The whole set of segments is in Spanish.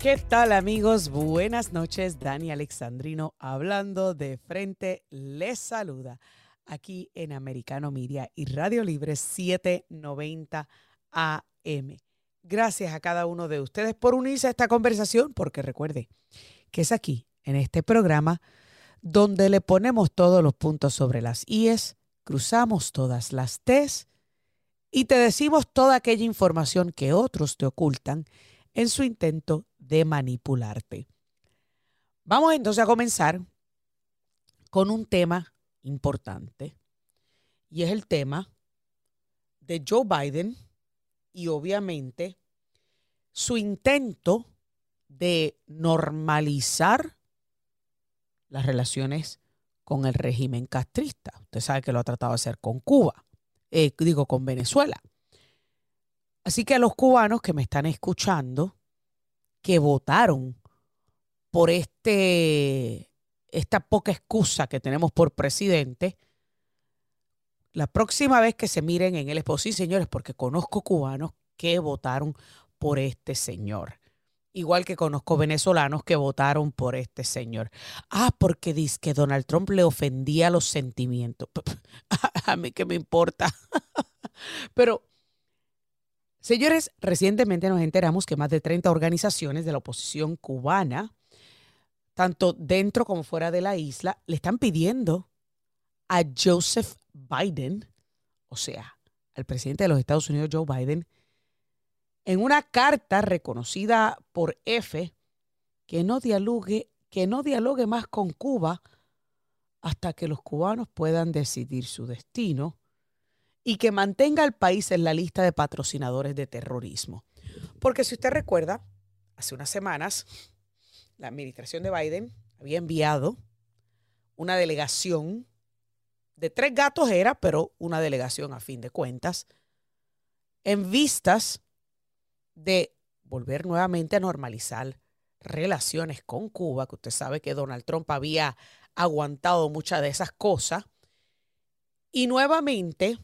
¿Qué tal amigos? Buenas noches. Dani Alexandrino hablando de frente. Les saluda aquí en Americano Media y Radio Libre 790 AM. Gracias a cada uno de ustedes por unirse a esta conversación, porque recuerde que es aquí, en este programa, donde le ponemos todos los puntos sobre las IES, cruzamos todas las T's y te decimos toda aquella información que otros te ocultan en su intento de manipularte. Vamos entonces a comenzar con un tema importante y es el tema de Joe Biden y obviamente su intento de normalizar las relaciones con el régimen castrista. Usted sabe que lo ha tratado de hacer con Cuba, eh, digo con Venezuela. Así que a los cubanos que me están escuchando, que votaron por este, esta poca excusa que tenemos por presidente, la próxima vez que se miren en el esposo, sí señores, porque conozco cubanos que votaron por este señor. Igual que conozco venezolanos que votaron por este señor. Ah, porque dice que Donald Trump le ofendía los sentimientos. A mí que me importa. Pero Señores, recientemente nos enteramos que más de 30 organizaciones de la oposición cubana, tanto dentro como fuera de la isla, le están pidiendo a Joseph Biden, o sea, al presidente de los Estados Unidos, Joe Biden, en una carta reconocida por F, que no dialogue, que no dialogue más con Cuba hasta que los cubanos puedan decidir su destino y que mantenga al país en la lista de patrocinadores de terrorismo. Porque si usted recuerda, hace unas semanas, la administración de Biden había enviado una delegación de tres gatos era, pero una delegación a fin de cuentas, en vistas de volver nuevamente a normalizar relaciones con Cuba, que usted sabe que Donald Trump había aguantado muchas de esas cosas, y nuevamente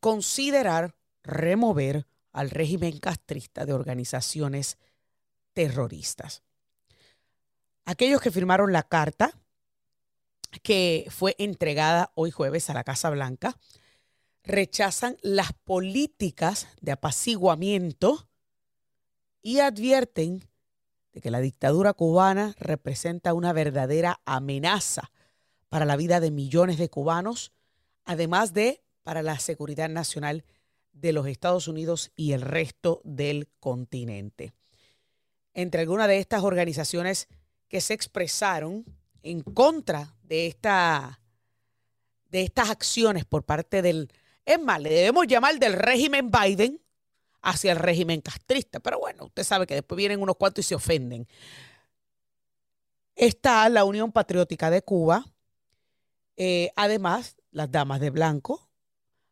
considerar remover al régimen castrista de organizaciones terroristas. Aquellos que firmaron la carta que fue entregada hoy jueves a la Casa Blanca rechazan las políticas de apaciguamiento y advierten de que la dictadura cubana representa una verdadera amenaza para la vida de millones de cubanos, además de para la seguridad nacional de los Estados Unidos y el resto del continente. Entre algunas de estas organizaciones que se expresaron en contra de, esta, de estas acciones por parte del, es más, le debemos llamar del régimen Biden hacia el régimen castrista, pero bueno, usted sabe que después vienen unos cuantos y se ofenden. Está la Unión Patriótica de Cuba, eh, además las Damas de Blanco,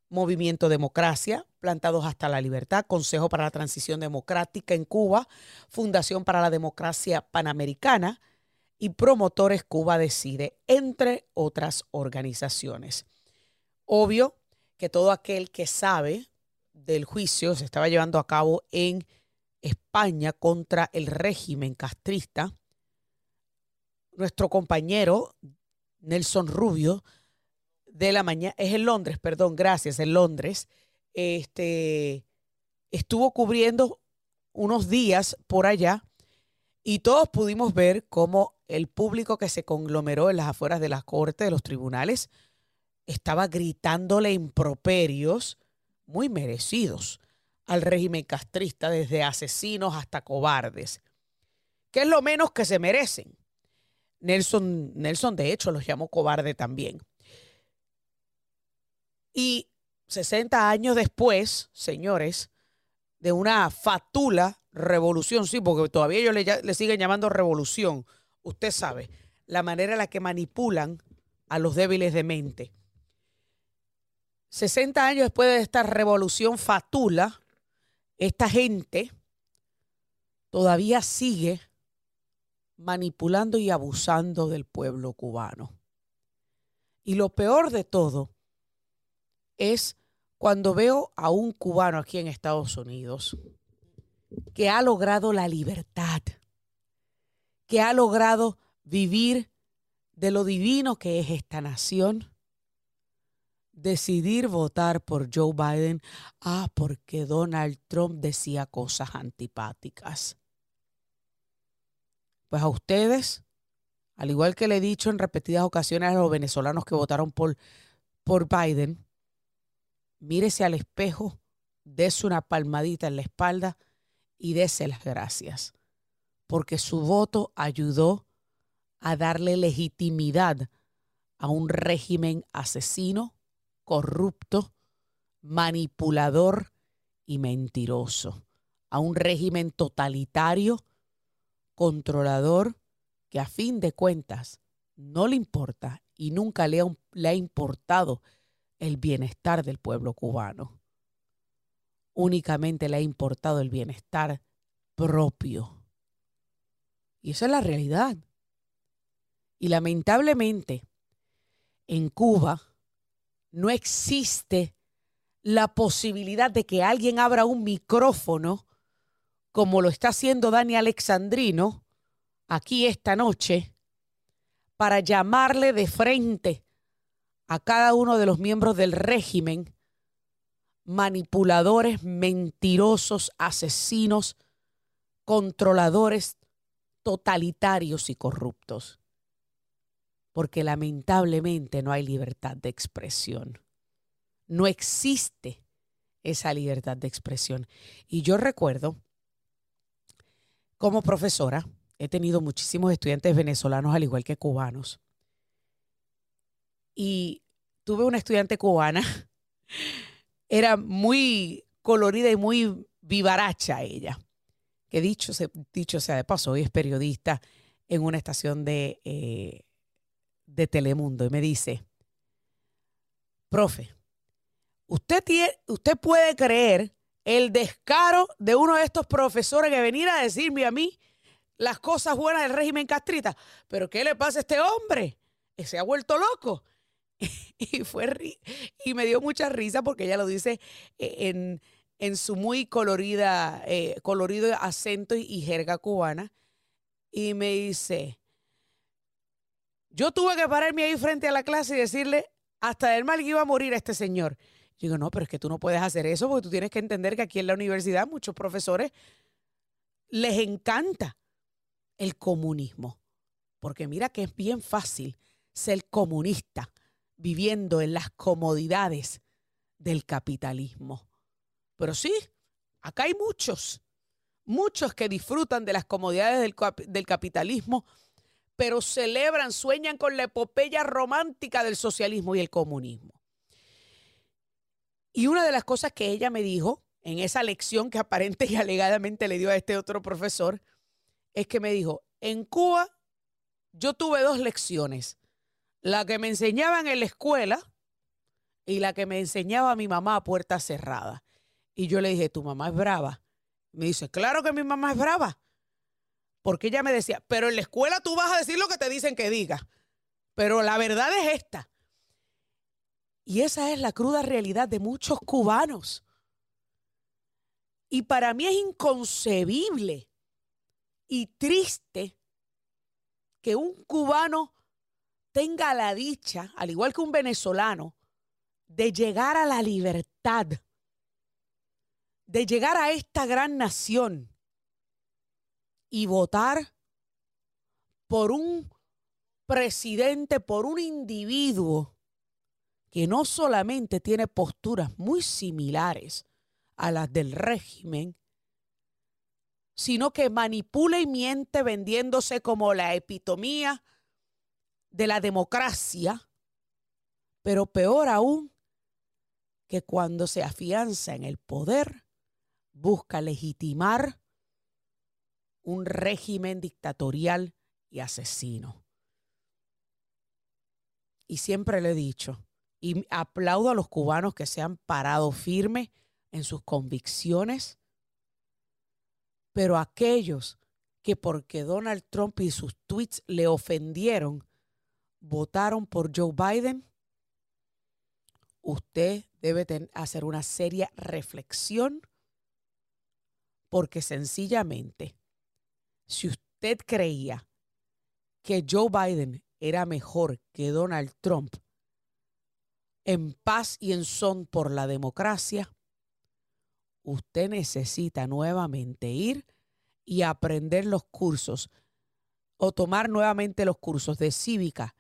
Movimiento Democracia, Plantados hasta la Libertad, Consejo para la Transición Democrática en Cuba, Fundación para la Democracia Panamericana y Promotores Cuba Decide, entre otras organizaciones. Obvio que todo aquel que sabe del juicio se estaba llevando a cabo en España contra el régimen castrista, nuestro compañero Nelson Rubio de la mañana, es en Londres, perdón, gracias, en Londres, este, estuvo cubriendo unos días por allá y todos pudimos ver cómo el público que se conglomeró en las afueras de las cortes, de los tribunales, estaba gritándole improperios muy merecidos al régimen castrista, desde asesinos hasta cobardes, que es lo menos que se merecen. Nelson, Nelson de hecho, los llamó cobarde también. Y 60 años después, señores, de una fatula revolución, sí, porque todavía ellos le, siguen llamando revolución. Usted sabe, la manera en la que manipulan a los débiles de mente. 60 años después de esta revolución fatula, esta gente todavía sigue manipulando y abusando del pueblo cubano. Y lo peor de todo es cuando veo a un cubano aquí en Estados Unidos que ha logrado la libertad, que ha logrado vivir de lo divino que es esta nación, decidir votar por Joe Biden, ah, porque Donald Trump decía cosas antipáticas. Pues a ustedes, al igual que le he dicho en repetidas ocasiones a los venezolanos que votaron por, por Biden, mírese al espejo, dése una palmadita en la espalda y dése las gracias, porque su voto ayudó a darle legitimidad a un régimen asesino, corrupto, manipulador y mentiroso, a un régimen totalitario, controlador, que a fin de cuentas no le importa y nunca le ha, le ha importado el bienestar del pueblo cubano. Únicamente le ha importado el bienestar propio. Y esa es la realidad. Y lamentablemente, en Cuba no existe la posibilidad de que alguien abra un micrófono como lo está haciendo Dani Alexandrino aquí esta noche para llamarle de frente a cada uno de los miembros del régimen manipuladores, mentirosos, asesinos, controladores, totalitarios y corruptos. Porque lamentablemente no hay libertad de expresión. No existe esa libertad de expresión. Y yo recuerdo, como profesora, he tenido muchísimos estudiantes venezolanos al igual que cubanos y tuve una estudiante cubana, era muy colorida y muy vivaracha ella, que dicho, dicho sea de paso, hoy es periodista en una estación de, eh, de Telemundo y me dice, profe, usted, usted puede creer el descaro de uno de estos profesores que venir a decirme a mí las cosas buenas del régimen castrita, pero ¿qué le pasa a este hombre? Se ha vuelto loco. y fue y me dio mucha risa porque ella lo dice eh, en, su muy colorida, eh, colorido acento y, jerga cubana. Y me dice, yo tuve que pararme ahí frente a la clase y decirle hasta del mal que iba a morir a este señor. digo, no, pero es que tú no puedes hacer eso porque tú tienes que entender que aquí en la universidad muchos profesores les encanta el comunismo. Porque mira que es bien fácil ser comunista viviendo en las comodidades del capitalismo. Pero sí, acá hay muchos, muchos que disfrutan de las comodidades del, del capitalismo, pero celebran, sueñan con la epopeya romántica del socialismo y el comunismo. Y una de las cosas que ella me dijo en esa lección que aparente y alegadamente le dio a este otro profesor, es que me dijo, en Cuba yo tuve dos lecciones la que me enseñaban en la escuela y la que me enseñaba mi mamá a puerta cerrada. Y yo le dije, ¿tu mamá es brava? Me dice, claro que mi mamá es brava. Porque ella me decía, pero en la escuela tú vas a decir lo que te dicen que diga. Pero la verdad es esta. Y esa es la cruda realidad de muchos cubanos. Y para mí es inconcebible y triste que un cubano tenga la dicha, al igual que un venezolano, de llegar a la libertad, de llegar a esta gran nación y votar por un presidente, por un individuo que no solamente tiene posturas muy similares a las del régimen, sino que manipula y miente vendiéndose como la epitomía de la democracia, pero peor aún, que cuando se afianza en el poder, busca legitimar un régimen dictatorial y asesino. Y siempre le he dicho, y aplaudo a los cubanos que se han parado firmes en sus convicciones, pero aquellos que porque Donald Trump y sus tweets le ofendieron, votaron por Joe Biden, usted debe hacer una seria reflexión porque sencillamente, si usted creía que Joe Biden era mejor que Donald Trump en paz y en son por la democracia, usted necesita nuevamente ir y aprender los cursos o tomar nuevamente los cursos de cívica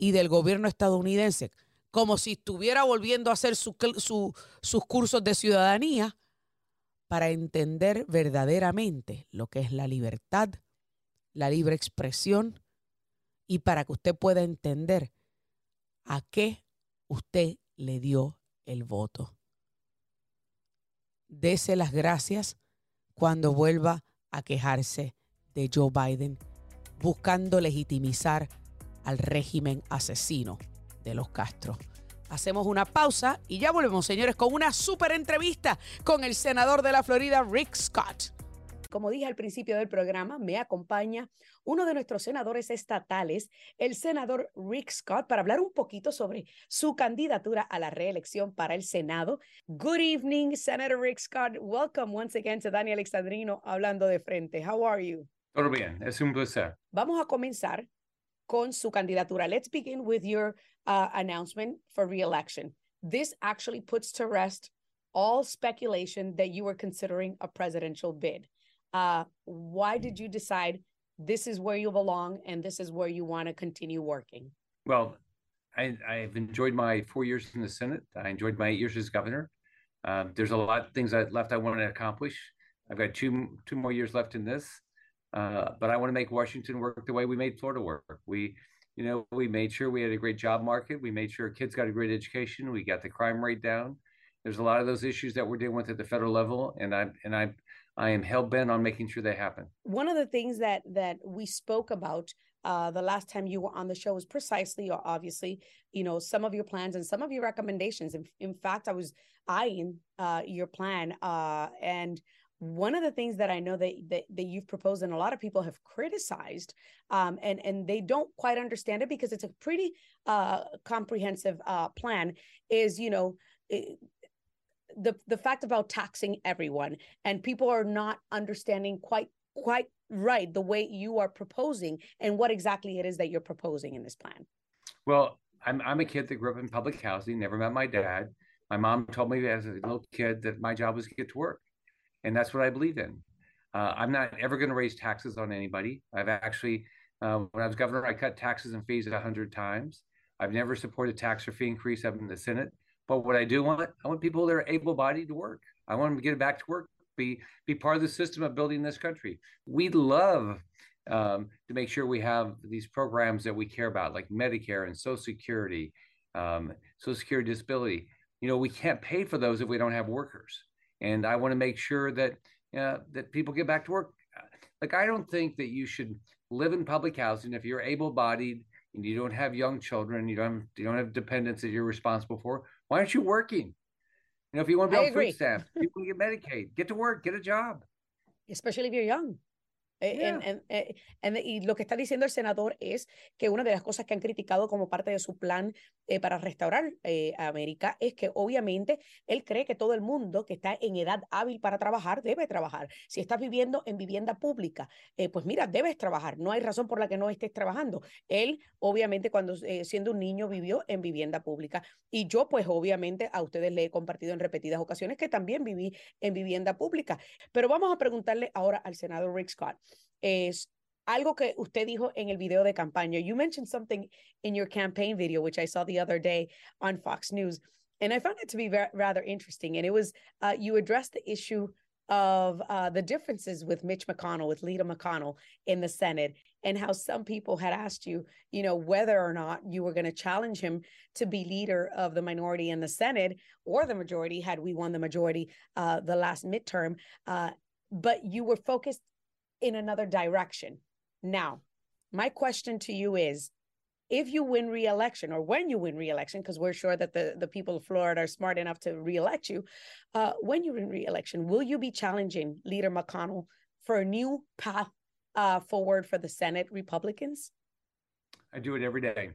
y del gobierno estadounidense, como si estuviera volviendo a hacer sus cursos de ciudadanía para entender verdaderamente lo que es la libertad, la libre expresión y para que usted pueda entender a qué usted le dio el voto. Dese las gracias cuando vuelva a quejarse de Joe Biden, buscando legitimizar al régimen asesino de los Castro. Hacemos una pausa y ya volvemos, señores, con una super entrevista con el senador de la Florida, Rick Scott. Como dije al principio del programa, me acompaña uno de nuestros senadores estatales, el senador Rick Scott, para hablar un poquito sobre su candidatura a la reelección para el Senado. Good evening, Senator Rick Scott. Welcome once again to Daniel Alexandrino hablando de frente. How are you? Todo bien, es un placer. Vamos a comenzar con su candidatura. Let's begin with your uh, announcement for reelection. This actually puts to rest all speculation that you were considering a presidential bid. Uh, why did you decide this is where you belong and this is where you want to continue working? Well, I, I've enjoyed my four years in the Senate. I enjoyed my eight years as governor. Um, there's a lot of things I left I want to accomplish. I've got two two more years left in this, uh, but I want to make Washington work the way we made Florida work. We, you know, we made sure we had a great job market. We made sure kids got a great education. We got the crime rate down. There's a lot of those issues that we're dealing with at the federal level, and I and I I am hell bent on making sure they happen. One of the things that that we spoke about uh, the last time you were on the show was precisely, or obviously, you know, some of your plans and some of your recommendations. In, in fact, I was eyeing uh, your plan, uh, and one of the things that I know that, that that you've proposed and a lot of people have criticized, um, and and they don't quite understand it because it's a pretty uh, comprehensive uh, plan. Is you know. It, the the fact about taxing everyone and people are not understanding quite quite right the way you are proposing and what exactly it is that you're proposing in this plan. Well, I'm I'm a kid that grew up in public housing, never met my dad. My mom told me as a little kid that my job was to get to work, and that's what I believe in. Uh, I'm not ever going to raise taxes on anybody. I've actually, uh, when I was governor, I cut taxes and fees a hundred times. I've never supported tax or fee increase up in the Senate. But what I do want, I want people that are able-bodied to work. I want them to get back to work, be be part of the system of building this country. We'd love um, to make sure we have these programs that we care about, like Medicare and Social Security, um, Social Security disability. You know, we can't pay for those if we don't have workers. And I want to make sure that uh, that people get back to work. Like I don't think that you should live in public housing if you're able-bodied and you don't have young children, you don't have, you don't have dependents that you're responsible for. Why aren't you working? You know, if you want to be on food stamps, you want to get Medicaid, get to work, get a job. Especially if you're young. Eh, eh, y lo que está diciendo el senador es que una de las cosas que han criticado como parte de su plan eh, para restaurar a América es que obviamente él cree que todo el mundo que está en edad hábil para trabajar debe trabajar. Si estás viviendo en vivienda pública, pues mira, debes trabajar. No hay razón por la que no estés trabajando. Él obviamente cuando siendo un niño vivió en vivienda pública y yo pues obviamente a ustedes le he compartido en repetidas ocasiones que también viví en vivienda pública. Pero vamos a preguntarle ahora al senador Rick Scott. es algo que usted dijo en el video de campaña. You mentioned something in your campaign video, which I saw the other day on Fox News, and I found it to be rather interesting. And it was uh, you addressed the issue of uh, the differences with Mitch McConnell, with Leader McConnell in the Senate, and how some people had asked you, you know, whether or not you were going to challenge him to be leader of the minority in the Senate or the majority had we won the majority uh, the last midterm. Uh, but you were focused in another direction. Now, my question to you is if you win re-election or when you win re-election because we're sure that the, the people of florida are smart enough to re-elect you uh, when you win re-election will you be challenging leader mcconnell for a new path uh, forward for the senate republicans? I do it every day.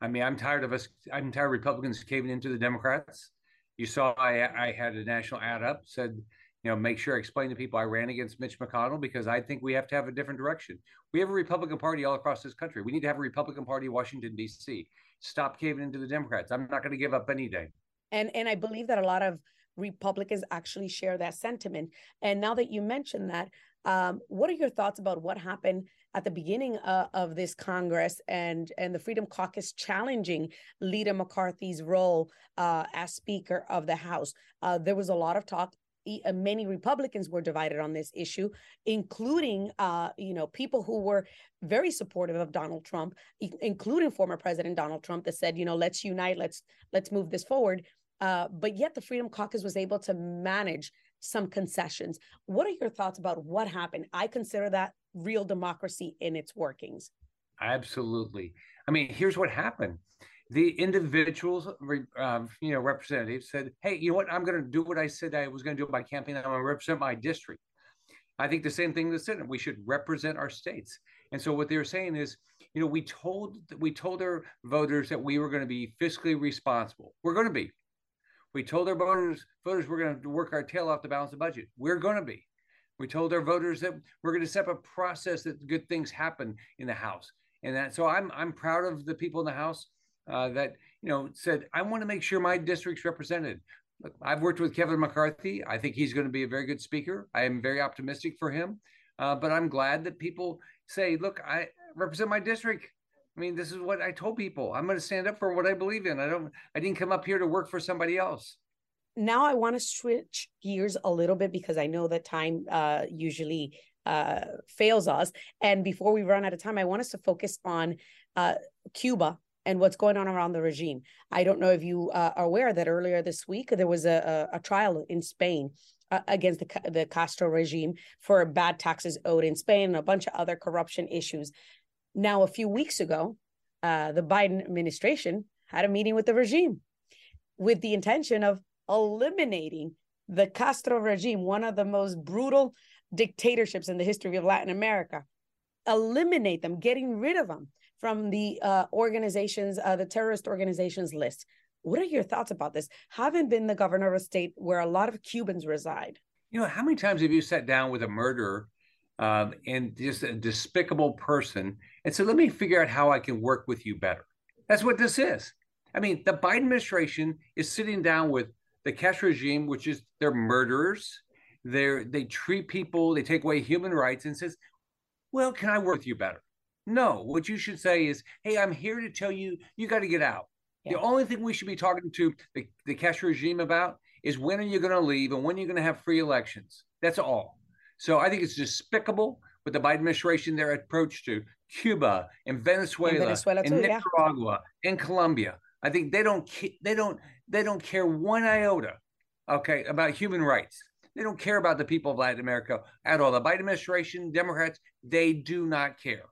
I mean i'm tired of us i'm tired of republicans caving into the democrats. You saw i, I had a national ad up said you know, make sure I explain to people I ran against Mitch McConnell because I think we have to have a different direction. We have a Republican Party all across this country. We need to have a Republican Party in Washington D.C. Stop caving into the Democrats. I'm not going to give up any day. And and I believe that a lot of Republicans actually share that sentiment. And now that you mentioned that, um, what are your thoughts about what happened at the beginning uh, of this Congress and and the Freedom Caucus challenging Leader McCarthy's role uh, as Speaker of the House? Uh, there was a lot of talk many Republicans were divided on this issue, including, uh, you know, people who were very supportive of Donald Trump, including former President Donald Trump, that said, you know, let's unite, let's let's move this forward. Uh, but yet, the Freedom Caucus was able to manage some concessions. What are your thoughts about what happened? I consider that real democracy in its workings. Absolutely. I mean, here's what happened the individuals, um, you know, representatives said, "Hey, you know what? I'm going to do what I said I was going to do my campaign. I'm going to represent my district." I think the same thing in the Senate. We should represent our states. And so what they're saying is, you know, we told we told our voters that we were going to be fiscally responsible. We're going to be. We told our voters voters we're going to work our tail off to balance the budget. We're going to be. We told our voters that we're going to set up a process that good things happen in the House. And that so I'm I'm proud of the people in the House uh, that you know said, "I want to make sure my district's represented." Look, I've worked with Kevin McCarthy. I think he's going to be a very good speaker. I am very optimistic for him. Uh, but I'm glad that people say, "Look, I represent my district." I mean, this is what I told people. I'm going to stand up for what I believe in. I don't. I didn't come up here to work for somebody else. Now I want to switch gears a little bit because I know that time uh, usually uh, fails us. And before we run out of time, I want us to focus on uh, Cuba and what's going on around the regime. I don't know if you uh, are aware that earlier this week there was a, a, a trial in Spain uh, against the, the Castro regime for bad taxes owed in Spain and a bunch of other corruption issues. Now, a few weeks ago, uh, the Biden administration had a meeting with the regime with the intention of eliminating the Castro regime, one of the most brutal dictatorships in the history of Latin America. Eliminate them, getting rid of them from the uh, organizations, uh, the terrorist organizations list. What are your thoughts about this? Having been the governor of a state where a lot of Cubans reside. You know, how many times have you sat down with a murderer um, and just a despicable person and said, let me figure out how I can work with you better? That's what this is. I mean, the Biden administration is sitting down with the Castro regime, which is they're murderers. They're, they treat people, they take away human rights and says, well, can I work with you better? No, what you should say is, hey, I'm here to tell you, you got to get out. Yeah. The only thing we should be talking to the, the Castro regime about is when are you going to leave and when are you going to have free elections? That's all. So I think it's despicable with the Biden administration, their approach to Cuba and Venezuela, and, Venezuela too, and Nicaragua yeah. and Colombia. I think they don't they don't they don't care one iota, okay, about human rights. They don't care about the people of Latin America at all. The Biden administration, Democrats, they do not care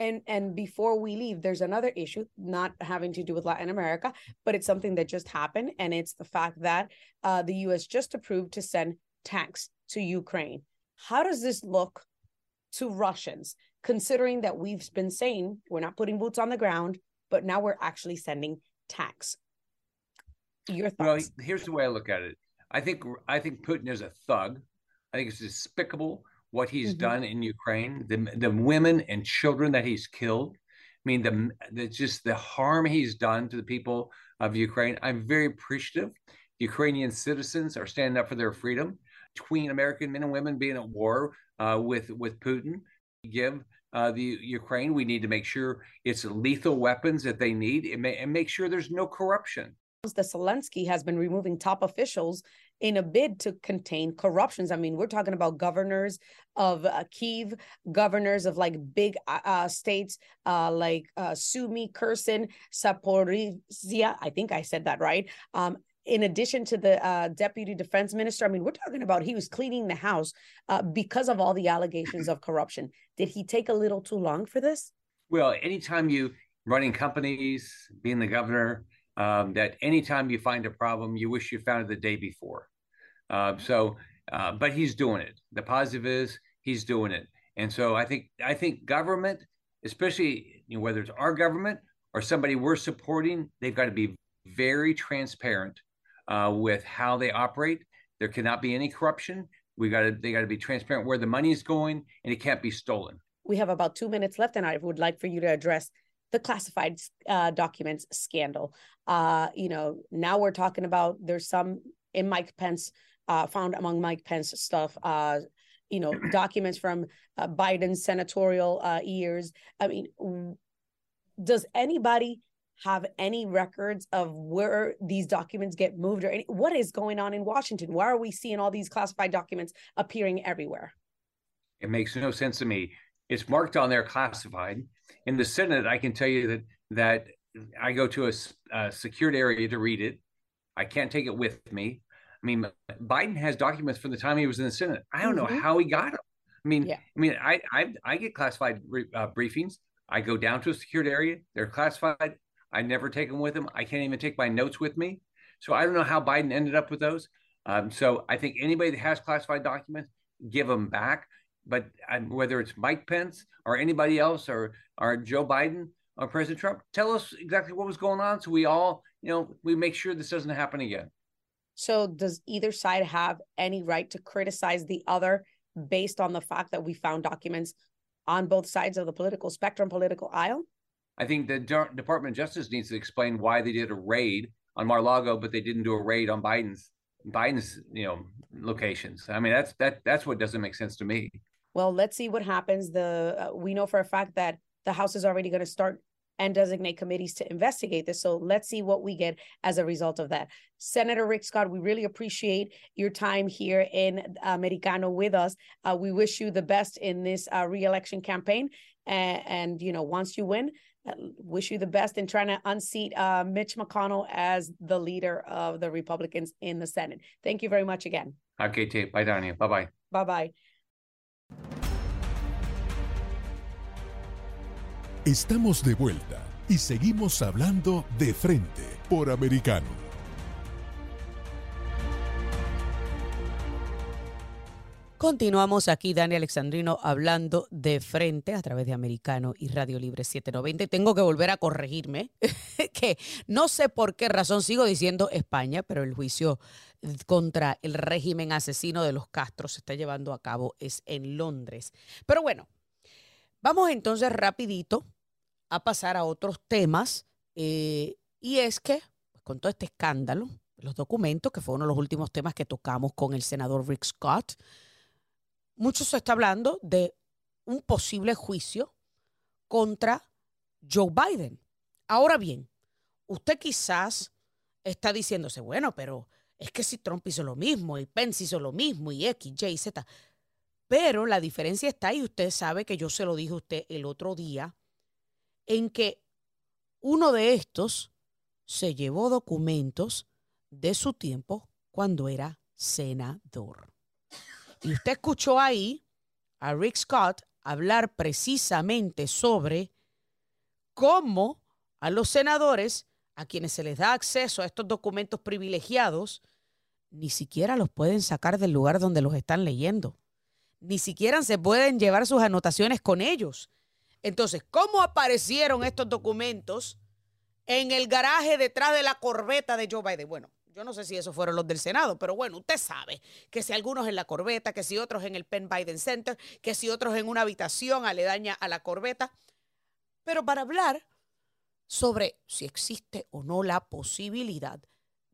and and before we leave there's another issue not having to do with latin america but it's something that just happened and it's the fact that uh, the us just approved to send tanks to ukraine. How does this look to russians considering that we've been saying we're not putting boots on the ground but now we're actually sending tanks? Your thoughts. well here's the way i look at it. I think i think putin is a thug. I think it's despicable what he's mm-hmm. done in Ukraine, the the women and children that he's killed. I mean, the, the just the harm he's done to the people of Ukraine. I'm very appreciative. Ukrainian citizens are standing up for their freedom. Between American men and women being at war uh, with with Putin, give uh, the Ukraine, we need to make sure it's lethal weapons that they need, and, and make sure there's no corruption. The Zelensky has been removing top officials in a bid to contain corruptions. I mean, we're talking about governors of uh, Kiev, governors of like big uh, uh states uh, like uh, Sumy, Kherson. I think I said that right. Um, in addition to the uh, deputy defense minister, I mean, we're talking about he was cleaning the house uh, because of all the allegations of corruption. Did he take a little too long for this? Well, anytime you running companies, being the governor, um, that anytime you find a problem, you wish you found it the day before. Uh, so, uh, but he's doing it. The positive is he's doing it, and so I think I think government, especially you know, whether it's our government or somebody we're supporting, they've got to be very transparent uh, with how they operate. There cannot be any corruption. We got to they got to be transparent where the money is going, and it can't be stolen. We have about two minutes left, and I would like for you to address the classified uh, documents scandal. Uh, you know, now we're talking about there's some in Mike Pence uh, found among Mike Pence stuff. Uh, you know, documents from uh, Biden's senatorial uh, years. I mean, does anybody have any records of where these documents get moved or any, what is going on in Washington? Why are we seeing all these classified documents appearing everywhere? It makes no sense to me. It's marked on there classified. In the Senate, I can tell you that that I go to a, a secured area to read it. I can't take it with me. I mean, Biden has documents from the time he was in the Senate. I don't mm-hmm. know how he got them. I mean, yeah. I mean, I, I I get classified uh, briefings. I go down to a secured area. They're classified. I never take them with him. I can't even take my notes with me. So I don't know how Biden ended up with those. Um, so I think anybody that has classified documents, give them back. But um, whether it's Mike Pence or anybody else or or Joe Biden or President Trump, tell us exactly what was going on so we all, you know, we make sure this doesn't happen again. So does either side have any right to criticize the other based on the fact that we found documents on both sides of the political spectrum, political aisle? I think the De- Department of Justice needs to explain why they did a raid on Mar-a-Lago, but they didn't do a raid on Biden's Biden's you know locations. I mean, that's that that's what doesn't make sense to me. Well, let's see what happens. The uh, we know for a fact that the House is already going to start and designate committees to investigate this. So let's see what we get as a result of that. Senator Rick Scott, we really appreciate your time here in Americano with us. Uh, we wish you the best in this uh, reelection campaign. And, and, you know, once you win, uh, wish you the best in trying to unseat uh, Mitch McConnell as the leader of the Republicans in the Senate. Thank you very much again. Okay. Bye, Dania. Bye bye. Bye bye. Estamos de vuelta y seguimos hablando de frente por americano. Continuamos aquí, Dani Alexandrino, hablando de frente a través de Americano y Radio Libre 790. Tengo que volver a corregirme, que no sé por qué razón sigo diciendo España, pero el juicio contra el régimen asesino de los Castros se está llevando a cabo es en Londres. Pero bueno, vamos entonces rapidito a pasar a otros temas. Eh, y es que, con todo este escándalo, los documentos, que fue uno de los últimos temas que tocamos con el senador Rick Scott, mucho se está hablando de un posible juicio contra Joe Biden. Ahora bien, usted quizás está diciéndose, bueno, pero es que si Trump hizo lo mismo y Pence hizo lo mismo y X, Y, Z. Pero la diferencia está ahí, usted sabe que yo se lo dije a usted el otro día, en que uno de estos se llevó documentos de su tiempo cuando era senador. Y usted escuchó ahí a Rick Scott hablar precisamente sobre cómo a los senadores, a quienes se les da acceso a estos documentos privilegiados, ni siquiera los pueden sacar del lugar donde los están leyendo. Ni siquiera se pueden llevar sus anotaciones con ellos. Entonces, ¿cómo aparecieron estos documentos en el garaje detrás de la corbeta de Joe Biden? Bueno, yo no sé si esos fueron los del Senado, pero bueno, usted sabe que si algunos en la corbeta, que si otros en el Penn Biden Center, que si otros en una habitación aledaña a la corbeta. Pero para hablar sobre si existe o no la posibilidad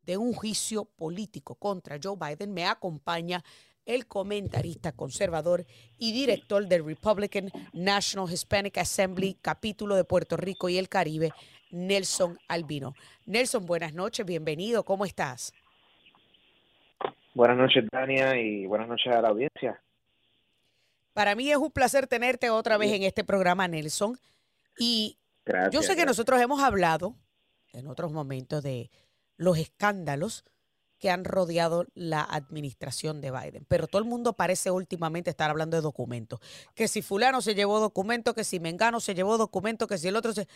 de un juicio político contra Joe Biden, me acompaña el comentarista conservador y director del Republican National Hispanic Assembly, capítulo de Puerto Rico y el Caribe, Nelson Albino. Nelson, buenas noches, bienvenido, ¿cómo estás? Buenas noches, Dania, y buenas noches a la audiencia. Para mí es un placer tenerte otra vez en este programa, Nelson. Y yo sé que nosotros hemos hablado en otros momentos de los escándalos que han rodeado la administración de Biden. Pero todo el mundo parece últimamente estar hablando de documentos. Que si fulano se llevó documentos, que si Mengano se llevó documentos, que si el otro se...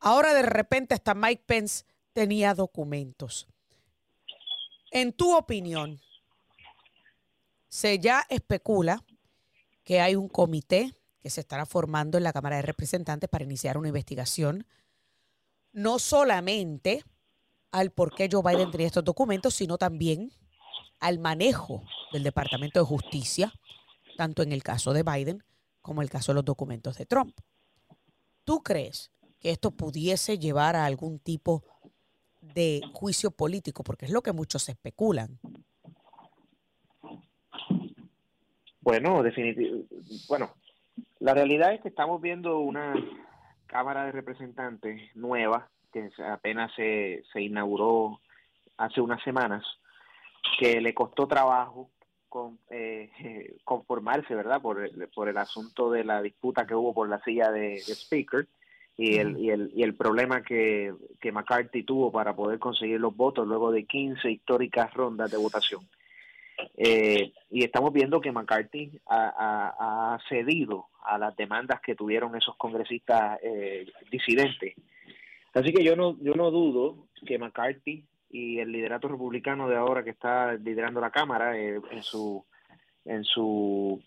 Ahora de repente hasta Mike Pence tenía documentos. En tu opinión, se ya especula que hay un comité que se estará formando en la Cámara de Representantes para iniciar una investigación, no solamente al por qué Joe Biden tenía estos documentos, sino también al manejo del Departamento de Justicia, tanto en el caso de Biden como en el caso de los documentos de Trump. ¿Tú crees que esto pudiese llevar a algún tipo de juicio político? Porque es lo que muchos especulan. Bueno, definitivamente. Bueno, la realidad es que estamos viendo una Cámara de Representantes nueva que apenas se, se inauguró hace unas semanas, que le costó trabajo con, eh, conformarse, ¿verdad? Por el, por el asunto de la disputa que hubo por la silla de, Speaker y el, y el, y el problema que, que McCarthy tuvo para poder conseguir los votos luego de 15 históricas rondas de votación. Eh, y estamos viendo que McCarthy ha, cedido a las demandas que tuvieron esos congresistas eh, disidentes. Así que yo no, yo no dudo que McCarthy y el liderato republicano de ahora que está liderando la Cámara eh, en su, en su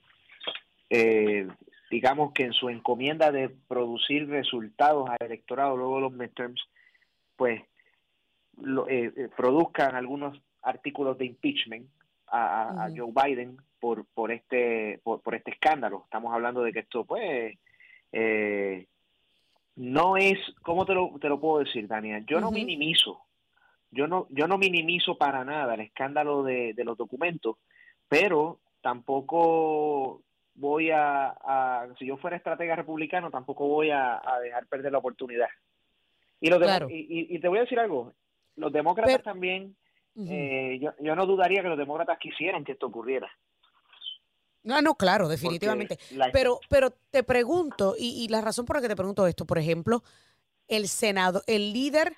digamos que en su encomienda de producir resultados al electorado luego de los midterms, pues produzcan algunos artículos de impeachment a, Joe Biden por por este por, este escándalo. Estamos hablando de que esto pues eh, no es cómo te lo, te lo puedo decir, Daniel. Yo no minimizo, yo no yo no minimizo para nada el escándalo de, de los documentos, pero tampoco voy a, si yo fuera estratega republicano, tampoco voy a, dejar perder la oportunidad. Y, los y, y, te voy a decir algo, los demócratas también eh, yo, yo, no dudaría que los demócratas quisieran que esto ocurriera. No, no, claro, definitivamente. Pero, pero te pregunto, y, la razón por la que te pregunto esto, por ejemplo, el Senado, el líder,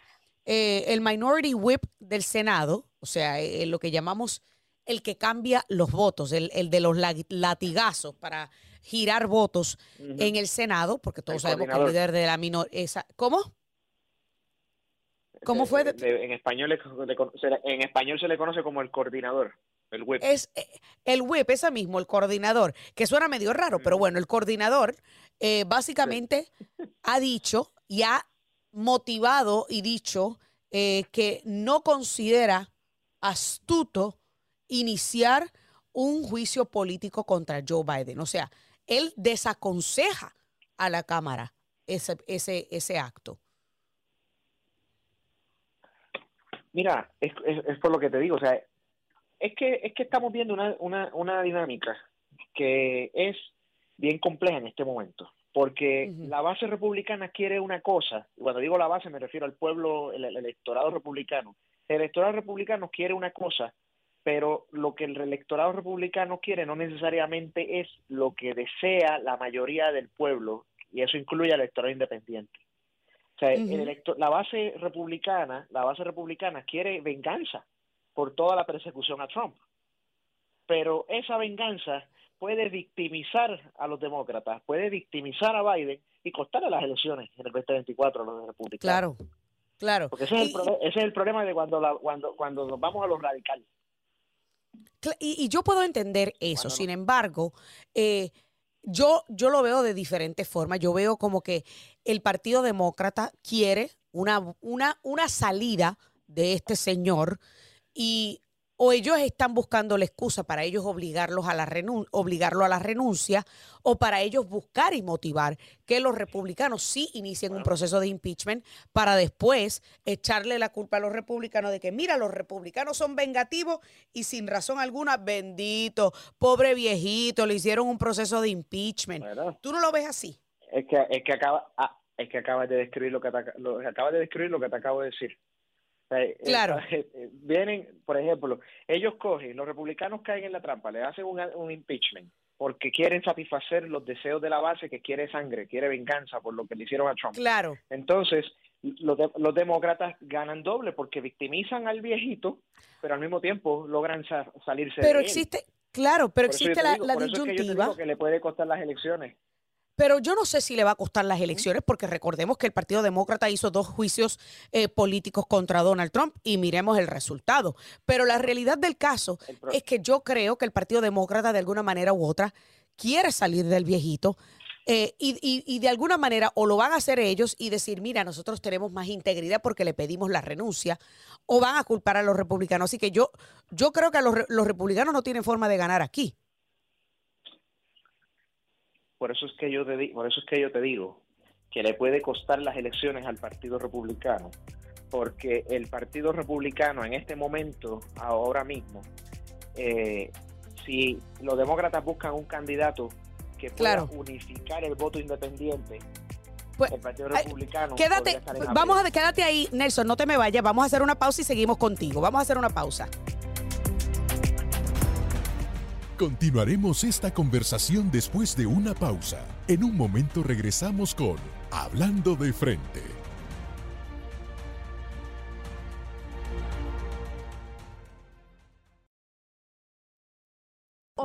eh, el minority whip del Senado, o sea, eh, lo que llamamos el que cambia los votos, el, el de los latigazos para girar votos en el Senado, porque todos sabemos que el líder de la minoría... ¿Cómo? ¿Cómo fue? en, español, en español se le conoce como el coordinador. El whip. Es eh, el whip, ese mismo, el coordinador, que suena medio raro, pero bueno, el coordinador eh, básicamente ha dicho y ha motivado y dicho eh, que no considera astuto iniciar un juicio político contra Joe Biden. O sea, él desaconseja a la Cámara ese, ese, ese acto. Mira, es, es, por lo que te digo, o sea, es que, es que estamos viendo una, una, una dinámica que es bien compleja en este momento, porque la base republicana quiere una cosa, y cuando digo la base me refiero al pueblo, el, electorado republicano, el electorado republicano quiere una cosa, pero lo que el electorado republicano quiere no necesariamente es lo que desea la mayoría del pueblo, y eso incluye al electorado independiente. La base republicana, la base republicana quiere venganza por toda la persecución a Trump. Pero esa venganza puede victimizar a los demócratas, puede victimizar a Biden y costarle las elecciones en el 2024 a los republicanos. Claro, claro. Porque ese es, el, ese es el problema de cuando, cuando, cuando nos vamos a los radicales. Y, yo puedo entender eso, sin embargo, eh, yo, yo lo veo de diferentes formas. Yo veo como que el Partido Demócrata quiere una, una, una salida de este señor y o ellos están buscando la excusa para ellos obligarlos a la obligarlo a la renuncia o para ellos buscar y motivar que los republicanos sí inicien un proceso de impeachment para después echarle la culpa a los republicanos de que mira, los republicanos son vengativos y sin razón alguna, bendito, pobre viejito, le hicieron un proceso de impeachment. ¿Tú no lo ves así? Es que, es que acaba, ah, es que acabas de describir lo que, lo, acabas de describir lo que te acabo de decir Eh, claro. vienen, por ejemplo, ellos cogen, los republicanos caen en la trampa, le hacen un, un impeachment porque quieren satisfacer los deseos de la base que quiere sangre, quiere venganza por lo que le hicieron a Trump. Claro. Entonces, los, los demócratas ganan doble porque victimizan al viejito, pero al mismo tiempo logran salirse pero de existe, Claro, pero existe la, la por disyuntiva. Eso que, que le puede costar las elecciones. Pero yo no sé si le va a costar las elecciones, porque recordemos que el Partido Demócrata hizo dos juicios eh, políticos contra Donald Trump y miremos el resultado. Pero la realidad del caso es que yo creo que el Partido Demócrata, de alguna manera u otra, quiere salir del viejito. Eh, y, y, de alguna manera o lo van a hacer ellos y decir, mira, nosotros tenemos más integridad porque le pedimos la renuncia, o van a culpar a los republicanos. Así que yo, yo creo que los, los republicanos no tienen forma de ganar aquí. Por eso es que yo te por eso es que yo te digo que le puede costar las elecciones al Partido Republicano, porque el Partido Republicano en este momento, ahora mismo, eh, si los demócratas buscan un candidato que pueda unificar el voto independiente, pues, el Partido Republicano. Quédate, vamos a quédate ahí, Nelson, no te me vayas, vamos a hacer una pausa y seguimos contigo. Vamos a hacer una pausa. Continuaremos esta conversación después de una pausa. En un momento regresamos con Hablando de frente.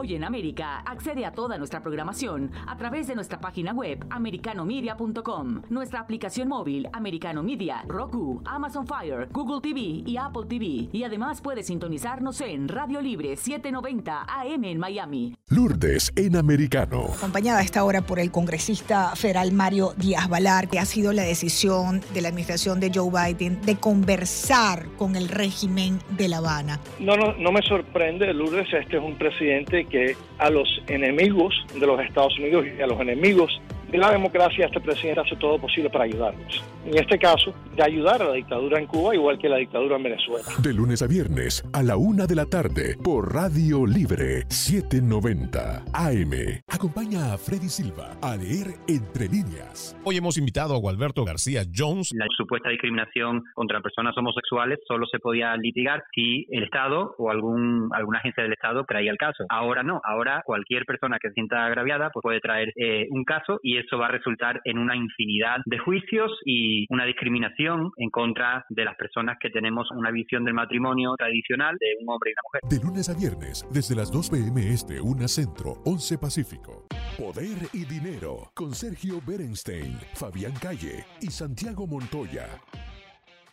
Hoy en América, accede a toda nuestra programación a través de nuestra página web americanomedia.com, nuestra aplicación móvil Americano Media, Roku, Amazon Fire, Google TV y Apple TV. Y además puede sintonizarnos en Radio Libre 790 AM en Miami. Lourdes en Americano. Acompañada a esta hora por el congresista federal Mario Díaz Balar, que ha sido la decisión de la administración de Joe Biden de conversar con el régimen de La Habana. No, no, no me sorprende, Lourdes, este es un presidente que a los enemigos de los Estados Unidos y a los enemigos de la democracia, este presidente hace todo posible para ayudarnos. En este caso, de ayudar a la dictadura en Cuba, igual que la dictadura en Venezuela. De lunes a viernes, a la una de la tarde, por Radio Libre 790 AM. Acompaña a Freddy Silva a leer Entre Líneas. Hoy hemos invitado a Gualberto García Jones. La supuesta discriminación contra personas homosexuales solo se podía litigar si el Estado o algún, alguna agencia del Estado traía el caso. Ahora no, ahora cualquier persona que se sienta agraviada pues puede traer eh, un caso y eso va a resultar en una infinidad de juicios y una discriminación en contra de las personas que tenemos una visión del matrimonio tradicional de un hombre y una mujer. De lunes a viernes, desde las 2 p.m. Este, 1 Centro, 11 Pacífico. Poder y Dinero, con Sergio Berenstein, Fabián Calle y Santiago Montoya.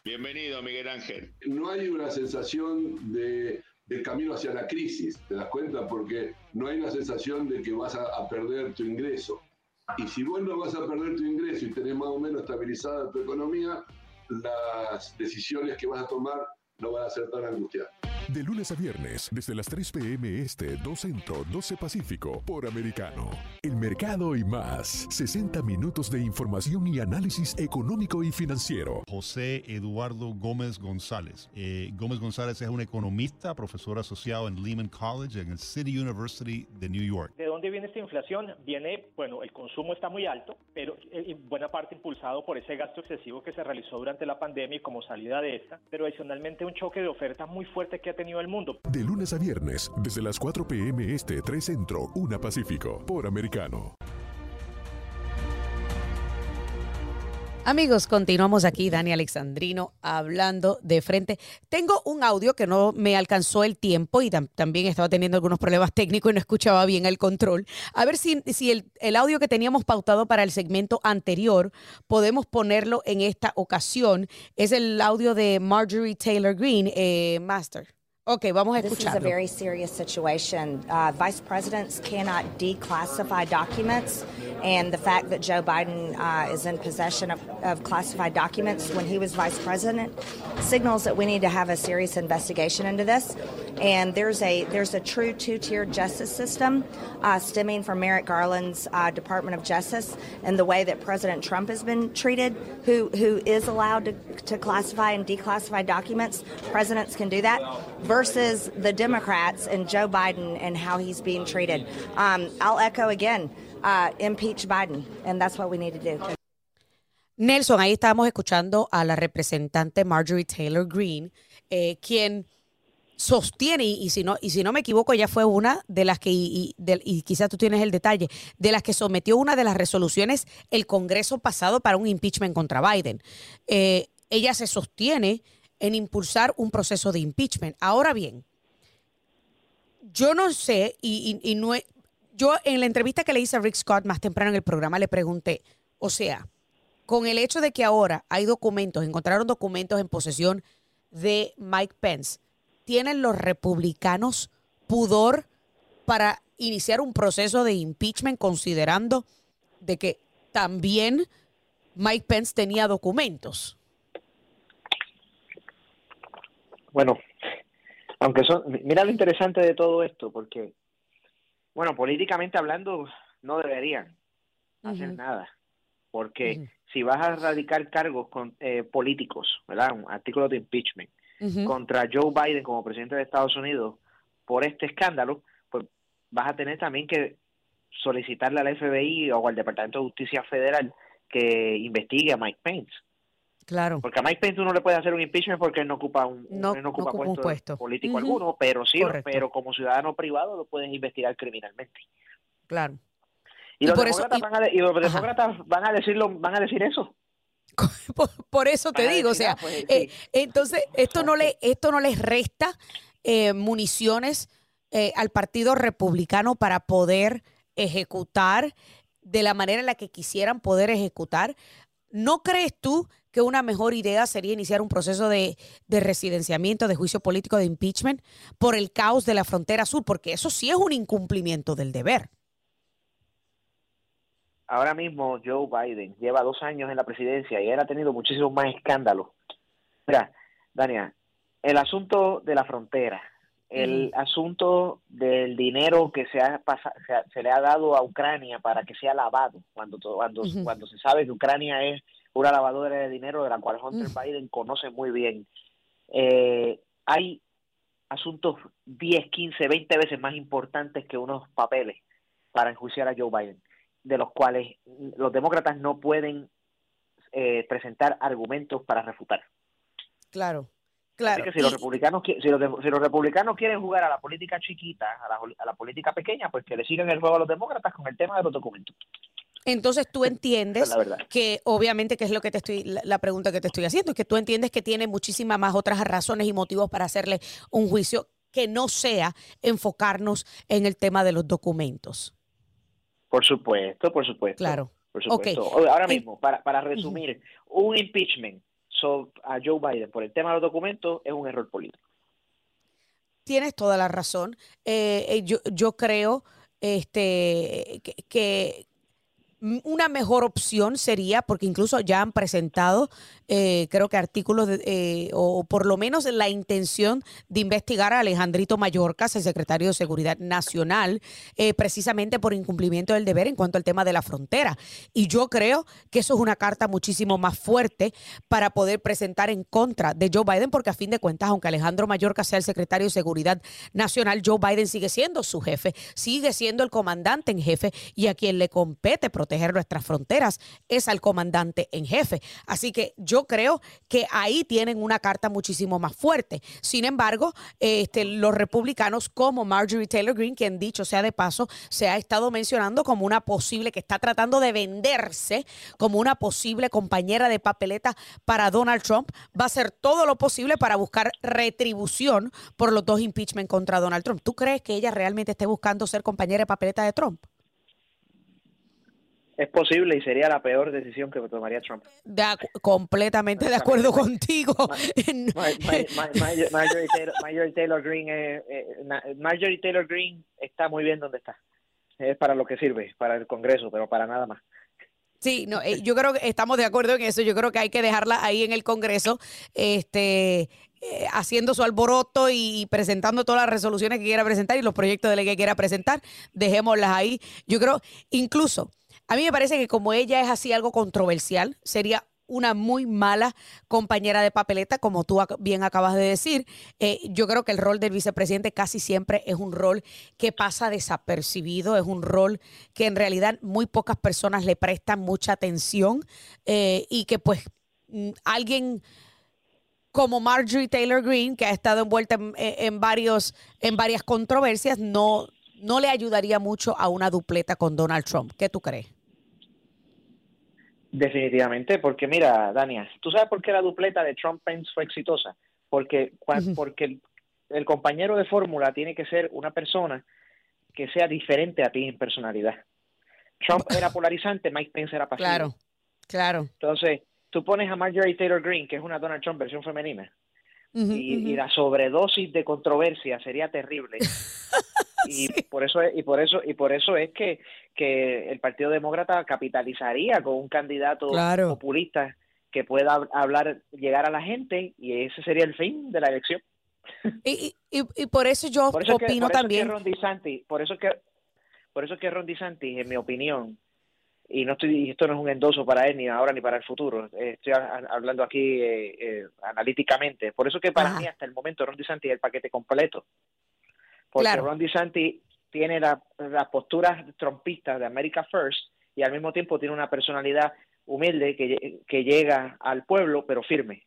Bienvenido, Miguel Ángel. No hay una sensación de, camino hacia la crisis, ¿te das cuenta? Porque no hay una sensación de que vas a perder tu ingreso. Y si vos no vas a perder tu ingreso y tenés más o menos estabilizada tu economía, las decisiones que vas a tomar no van a ser tan angustiantes. De lunes a viernes, desde las 3 p.m. Este, 2 Centro, 12 Pacífico, por Americano. El mercado y más. 60 minutos de información y análisis económico y financiero. José Eduardo Gómez González. Eh, Gómez González es un economista, profesor asociado en Lehman College en el City University de New York. ¿De dónde viene esta inflación? Viene, bueno, el consumo está muy alto, pero en buena parte impulsado por ese gasto excesivo que se realizó durante la pandemia y como salida de esta, pero adicionalmente un choque de ofertas muy fuerte que ha tenido el mundo. De lunes a viernes, desde las 4 p.m. Este, 3 Centro, 1 Pacífico, por Americano. Amigos, continuamos aquí, Dani Alexandrino, hablando de frente. Tengo un audio que no me alcanzó el tiempo y también estaba teniendo algunos problemas técnicos y no escuchaba bien el control. A ver si, si el, el, audio que teníamos pautado para el segmento anterior podemos ponerlo en esta ocasión. Es el audio de Marjorie Taylor Greene, eh, Master. Okay, vamos a This is a very serious situation. Uh, vice presidents cannot declassify documents, and the fact that Joe Biden uh, is in possession of, of, classified documents when he was vice president signals that we need to have a serious investigation into this. And there's a there's a true two-tiered justice system uh, stemming from Merrick Garland's uh, Department of Justice and the way that President Trump has been treated, who who is allowed to, to classify and declassify documents. Presidents can do that versus the Democrats and Joe Biden and how he's being treated. Um, I'll echo again uh, impeach Biden, and that's what we need to do. Nelson, ahí estábamos escuchando a la representante Marjorie Taylor Greene, eh, quien sostiene, y, si no, y si no me equivoco, ella fue una de las que, y, y quizás tú tienes el detalle, de las que sometió una de las resoluciones el Congreso pasado para un impeachment contra Biden. Eh, ella se sostiene en impulsar un proceso de impeachment. Ahora bien, yo no sé, y, no yo en la entrevista que le hice a Rick Scott más temprano en el programa le pregunté, o sea, con el hecho de que ahora hay documentos, encontraron documentos en posesión de Mike Pence, ¿tienen los republicanos pudor para iniciar un proceso de impeachment considerando de que también Mike Pence tenía documentos? Bueno, aunque son, mira lo interesante de todo esto, porque, bueno, políticamente hablando, no deberían hacer nada, porque si vas a radicar cargos con, eh, políticos, ¿verdad? Un artículo de impeachment contra Joe Biden como presidente de Estados Unidos por este escándalo, pues vas a tener también que solicitarle al FBI o al Departamento de Justicia Federal que investigue a Mike Pence. Claro. Porque a Mike Pence uno le puede hacer un impeachment porque él no ocupa un, no, ocupa, puesto, político alguno, pero sí, pero como ciudadano privado lo puedes investigar criminalmente. Claro. Y, los, demócratas, van a, y los demócratas van a decirlo, van a decir eso. Por, eso te digo, o sea, pues, eh, entonces esto no le esto no les resta eh, municiones eh, al Partido Republicano para poder ejecutar de la manera en la que quisieran poder ejecutar. ¿No crees tú que una mejor idea sería iniciar un proceso de, de, residenciamiento, de juicio político, de impeachment por el caos de la frontera sur? Porque eso sí es un incumplimiento del deber. Ahora mismo Joe Biden lleva dos años en la presidencia y él ha tenido muchísimos más escándalos. Mira, Dania, el asunto de la frontera, el asunto del dinero que se, ha se, le ha dado a Ucrania para que sea lavado, cuando, cuando, cuando se sabe que Ucrania es una lavadora de dinero de la cual Hunter Biden conoce muy bien. Eh, hay asuntos 10, 15, 20 veces más importantes que unos papeles para enjuiciar a Joe Biden, de los cuales los demócratas no pueden eh, presentar argumentos para refutar. Claro. Claro. Así que si los republicanos si los, si los republicanos quieren jugar a la política chiquita, a la, a la política pequeña, pues que le sigan el juego a los demócratas con el tema de los documentos. Entonces tú entiendes que obviamente que es lo que te estoy la pregunta que te estoy haciendo, es que tú entiendes que tiene muchísimas más otras razones y motivos para hacerle un juicio que no sea enfocarnos en el tema de los documentos. Por supuesto, por supuesto. Claro. Por supuesto. Ahora mismo, para, para resumir, un impeachment a Joe Biden por el tema de los documentos es un error político. Tienes toda la razón. Eh, eh, yo, yo creo este, que, una mejor opción sería, porque incluso ya han presentado, eh, creo que artículos, eh, o por lo menos la intención de investigar a Alejandrito Mayorkas, el secretario de Seguridad Nacional, eh, precisamente por incumplimiento del deber en cuanto al tema de la frontera. Y yo creo que eso es una carta muchísimo más fuerte para poder presentar en contra de Joe Biden, porque a fin de cuentas, aunque Alejandro Mayorkas sea el secretario de Seguridad Nacional, Joe Biden sigue siendo su jefe, sigue siendo el comandante en jefe y a quien le compete proteger nuestras fronteras es al comandante en jefe. Así que yo creo que ahí tienen una carta muchísimo más fuerte. Sin embargo, este, los republicanos como Marjorie Taylor Greene, quien dicho sea de paso, se ha estado mencionando como una posible, que está tratando de venderse como una posible compañera de papeleta para Donald Trump, va a hacer todo lo posible para buscar retribución por los dos impeachment contra Donald Trump. ¿Tú crees que ella realmente esté buscando ser compañera de papeleta de Trump? Es posible y sería la peor decisión que tomaría Trump. completamente de acuerdo contigo. Marjorie Taylor, Green, eh, Marjorie Taylor Green está muy bien donde está. Es para lo que sirve, para el Congreso, pero para nada más. Sí, no, eh, yo creo que estamos de acuerdo en eso. Yo creo que hay que dejarla ahí en el Congreso, este, eh, haciendo su alboroto y presentando todas las resoluciones que quiera presentar y los proyectos de ley que quiera presentar. Dejémoslas ahí. Yo creo, incluso, a mí me parece que como ella es así algo controversial, sería una muy mala compañera de papeleta, como tú bien acabas de decir. Eh, yo creo que el rol del vicepresidente casi siempre es un rol que pasa desapercibido, es un rol que en realidad muy pocas personas le prestan mucha atención eh, y que pues mm, alguien como Marjorie Taylor Greene, que ha estado envuelta en, varios, en varias controversias, no, no le ayudaría mucho a una dupleta con Donald Trump. ¿Qué tú crees? Definitivamente, porque mira, Dania, ¿tú sabes por qué la dupleta de Trump-Pence fue exitosa? Porque, porque el, compañero de fórmula tiene que ser una persona que sea diferente a ti en personalidad. Trump era polarizante, Mike Pence era pasivo. Claro, claro. Entonces, tú pones a Marjorie Taylor Greene, que es una Donald Trump versión femenina, y, la sobredosis de controversia sería terrible. y por eso es, y por eso y por eso es que, que el Partido Demócrata capitalizaría con un candidato populista que pueda hablar, llegar a la gente y ese sería el fin de la elección. Y, y, y por eso yo opino también. por eso que por eso que Ron DeSantis, en mi opinión, y no estoy esto no es un endoso para él ni ahora ni para el futuro. Eh, estoy hablando aquí eh, eh, analíticamente. Por eso que para mí hasta el momento Ron DeSantis es el paquete completo. Porque Ron DeSantis tiene las posturas trompistas de America First y al mismo tiempo tiene una personalidad humilde que, que llega al pueblo pero firme.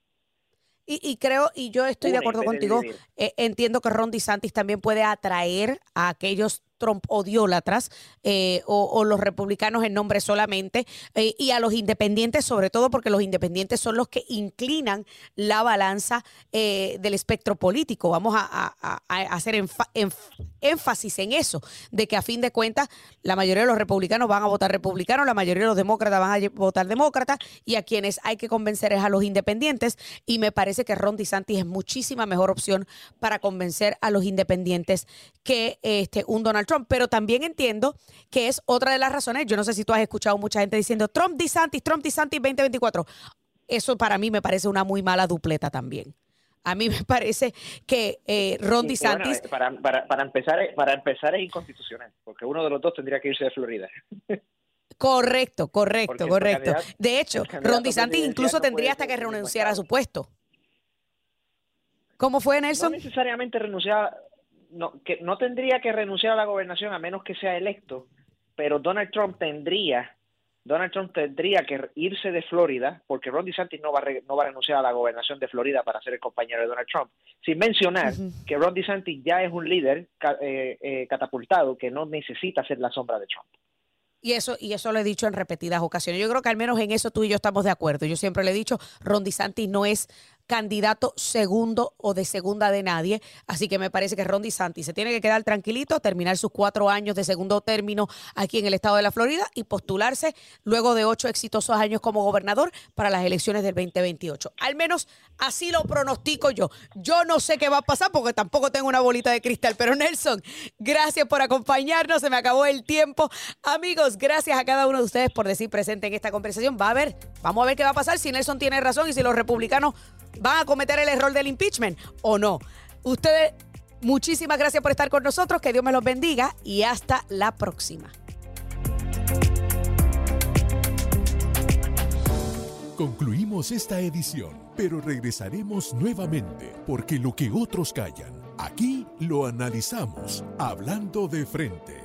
Y, creo, y yo estoy de acuerdo contigo, entiendo que Ron DeSantis también puede atraer a aquellos Trump odiólatras eh, o, los republicanos en nombre solamente eh, y a los independientes sobre todo porque los independientes son los que inclinan la balanza eh, del espectro político. Vamos a, hacer énfasis en eso, de que a fin de cuentas la mayoría de los republicanos van a votar republicanos, la mayoría de los demócratas van a votar demócratas y a quienes hay que convencer es a los independientes y me parece que Ron DeSantis es muchísima mejor opción para convencer a los independientes que este un Donald Trump, pero también entiendo que es otra de las razones. Yo no sé si tú has escuchado mucha gente diciendo Trump DeSantis, Trump DeSantis 2024. Eso para mí me parece una muy mala dupleta también. A mí me parece que eh, Ron DeSantis... Eh, para, empezar, para empezar es inconstitucional, porque uno de los dos tendría que irse de Florida. Correcto, correcto, correcto. De hecho, Ron DeSantis incluso tendría hasta que renunciar a su puesto. ¿Cómo fue, Nelson? No necesariamente renunciar, no, que no tendría que renunciar a la gobernación a menos que sea electo, pero Donald Trump tendría Donald Trump tendría que irse de Florida, porque Ron DeSantis no va, a no va a renunciar a la gobernación de Florida para ser el compañero de Donald Trump, sin mencionar que Ron DeSantis ya es un líder eh, eh, catapultado que no necesita ser la sombra de Trump. Y eso, y eso lo he dicho en repetidas ocasiones. Yo creo que al menos en eso tú y yo estamos de acuerdo. Yo siempre le he dicho, Ron DeSantis no es candidato segundo o de segunda de nadie. Así que me parece que Ron DeSantis se tiene que quedar tranquilito, terminar sus cuatro años de segundo término aquí en el estado de la Florida y postularse luego de ocho exitosos años como gobernador para las elecciones del 2028. Al menos así lo pronostico yo. Yo no sé qué va a pasar porque tampoco tengo una bolita de cristal. Pero Nelson, gracias por acompañarnos. Se me acabó el tiempo. Amigos, gracias a cada uno de ustedes por decir presente en esta conversación. Va a ver, vamos a ver qué va a pasar si Nelson tiene razón y si los republicanos van a cometer el error del impeachment o no. Ustedes, muchísimas gracias por estar con nosotros, que Dios me los bendiga y hasta la próxima. Concluimos esta edición, pero regresaremos nuevamente, porque lo que otros callan, aquí lo analizamos, hablando de frente.